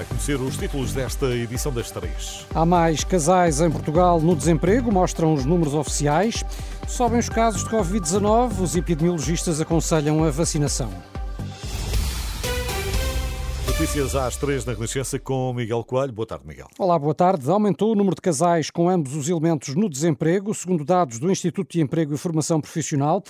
Vai conhecer os títulos desta edição das três. Há mais casais em Portugal no desemprego, mostram os números oficiais. Sobem os casos de Covid-19, os epidemiologistas aconselham a vacinação. Notícias às três na Renascença com Miguel Coelho. Boa tarde, Miguel. Olá, boa tarde. Aumentou o número de casais com ambos os elementos no desemprego, segundo dados do Instituto de Emprego e Formação Profissional.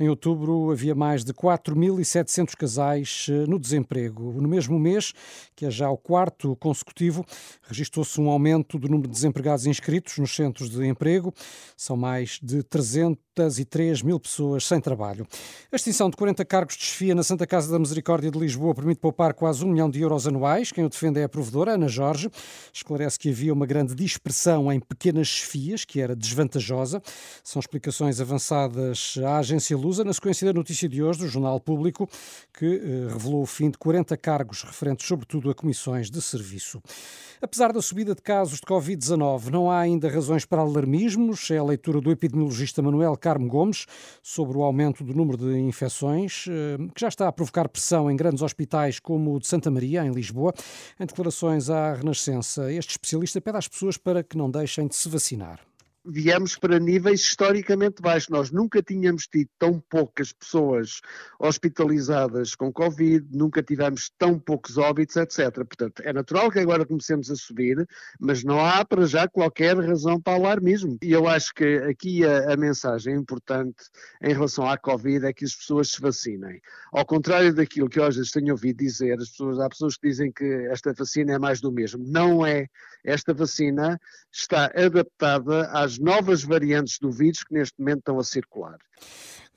Em outubro havia mais de 4.700 casais eh, no desemprego. No mesmo mês, que é já o quarto consecutivo, registrou-se um aumento do número de desempregados inscritos nos centros de emprego. São mais de 303 mil pessoas sem trabalho. A extinção de 40 cargos de chefia na Santa Casa da Misericórdia de Lisboa permite poupar quase um milhão de euros anuais. Quem o defende é a provedora, Ana Jorge. Esclarece que havia uma grande dispersão em pequenas chefias, que era desvantajosa. São explicações avançadas à agência Lusa na sequência da notícia de hoje do Jornal Público, que eh, revelou o fim de 40 cargos referentes, sobretudo, a comissões de serviço. Apesar da subida de casos de Covid-19, não há ainda razões para alarmismos. É a leitura do epidemiologista Manuel Carmo Gomes sobre o aumento do número de infecções, eh, que já está a provocar pressão em grandes hospitais como o de Santa Maria, em Lisboa. Em declarações à Renascença, este especialista pede às pessoas para que não deixem de se vacinar viemos para níveis historicamente baixos. Nós nunca tínhamos tido tão poucas pessoas hospitalizadas com Covid, nunca tivemos tão poucos óbitos, etc. Portanto, é natural que agora comecemos a subir, mas não há para já qualquer razão para alarmismo. E eu acho que aqui a, a mensagem importante em relação à Covid é que as pessoas se vacinem. Ao contrário daquilo que hoje tenho ouvido dizer, as pessoas, há pessoas que dizem que esta vacina é mais do mesmo. Não é. Esta vacina está adaptada às novas variantes do vírus que neste momento estão a circular.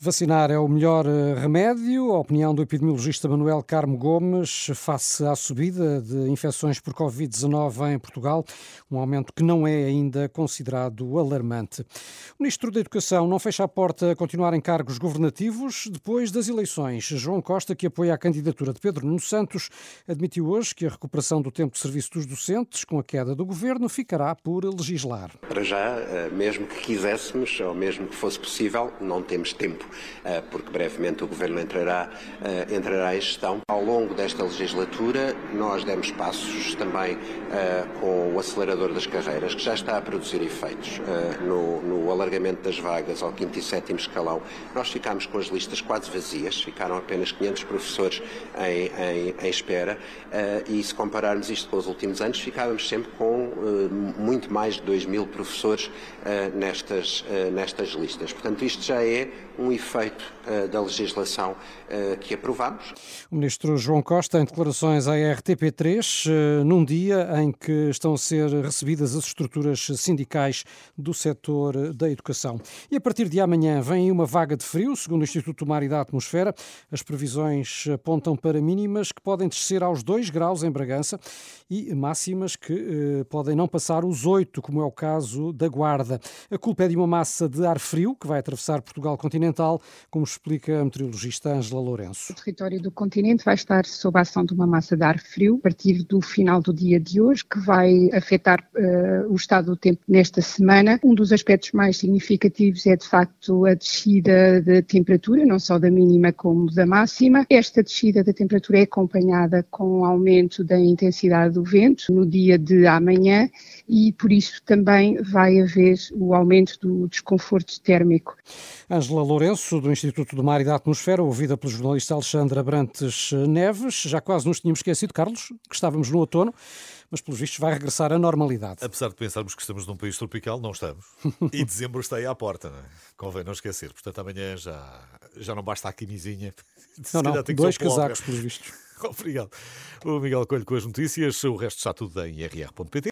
Vacinar é o melhor eh, remédio, a opinião do epidemiologista Manuel Carmo Gomes, face à subida de infecções por Covid-19 em Portugal, um aumento que não é ainda considerado alarmante. O Ministro da Educação não fecha a porta a continuar em cargos governativos depois das eleições. João Costa, que apoia a candidatura de Pedro Nuno Santos, admitiu hoje que a recuperação do tempo de serviço dos docentes, com a queda do governo, ficará por legislar. Para já, eh, mesmo que quiséssemos, ou mesmo que fosse possível, não temos tempo porque brevemente o Governo entrará, eh, entrará em gestão. Ao longo desta legislatura, nós demos passos também eh, com o acelerador das carreiras, que já está a produzir efeitos no, no alargamento das vagas ao quinto e sétimo escalão. Nós ficámos com as listas quase vazias, ficaram apenas 500 professores em, em, em espera, e se compararmos isto com os últimos anos, ficávamos sempre com muito mais de 2 mil professores nestas, nestas listas. Portanto, isto já é um efeito uh, da legislação uh, que aprovamos. O ministro João Costa, em declarações à RTP3, uh, eh, num dia em que estão a ser recebidas as estruturas sindicais do setor da educação. E a partir de amanhã vem uma vaga de frio, segundo o Instituto do Mar e da Atmosfera. As previsões apontam para mínimas que podem descer aos 2 graus em Bragança e máximas que podem não passar os 8, como é o caso da Guarda. A culpa é de uma massa de ar frio que vai atravessar Portugal continental como explica a meteorologista Ângela Lourenço. O território do continente vai estar sob a ação de uma massa de ar frio a partir do final do dia de hoje, que vai afetar uh, o estado do tempo nesta semana. Um dos aspectos mais significativos é, de facto, a descida da temperatura, não só da mínima como da máxima. Esta descida da temperatura é acompanhada com um aumento da intensidade do vento no dia de amanhã e, por isso, também vai haver o aumento do desconforto térmico. Ângela Lourenço, do Instituto do Mar e da Atmosfera, ouvida pelo jornalista Alexandre Abrantes Neves. Já quase nos tínhamos esquecido, Carlos, que estávamos no outono, mas pelos vistos vai regressar à normalidade. Apesar de pensarmos que estamos num país tropical, não estamos. E dezembro está aí à porta, não é? convém não esquecer. Portanto, amanhã já, já não basta a camisinha. Não, não, dois casacos, pelos vistos. Obrigado. O Miguel Coelho com as notícias, o resto está tudo em rr.pt.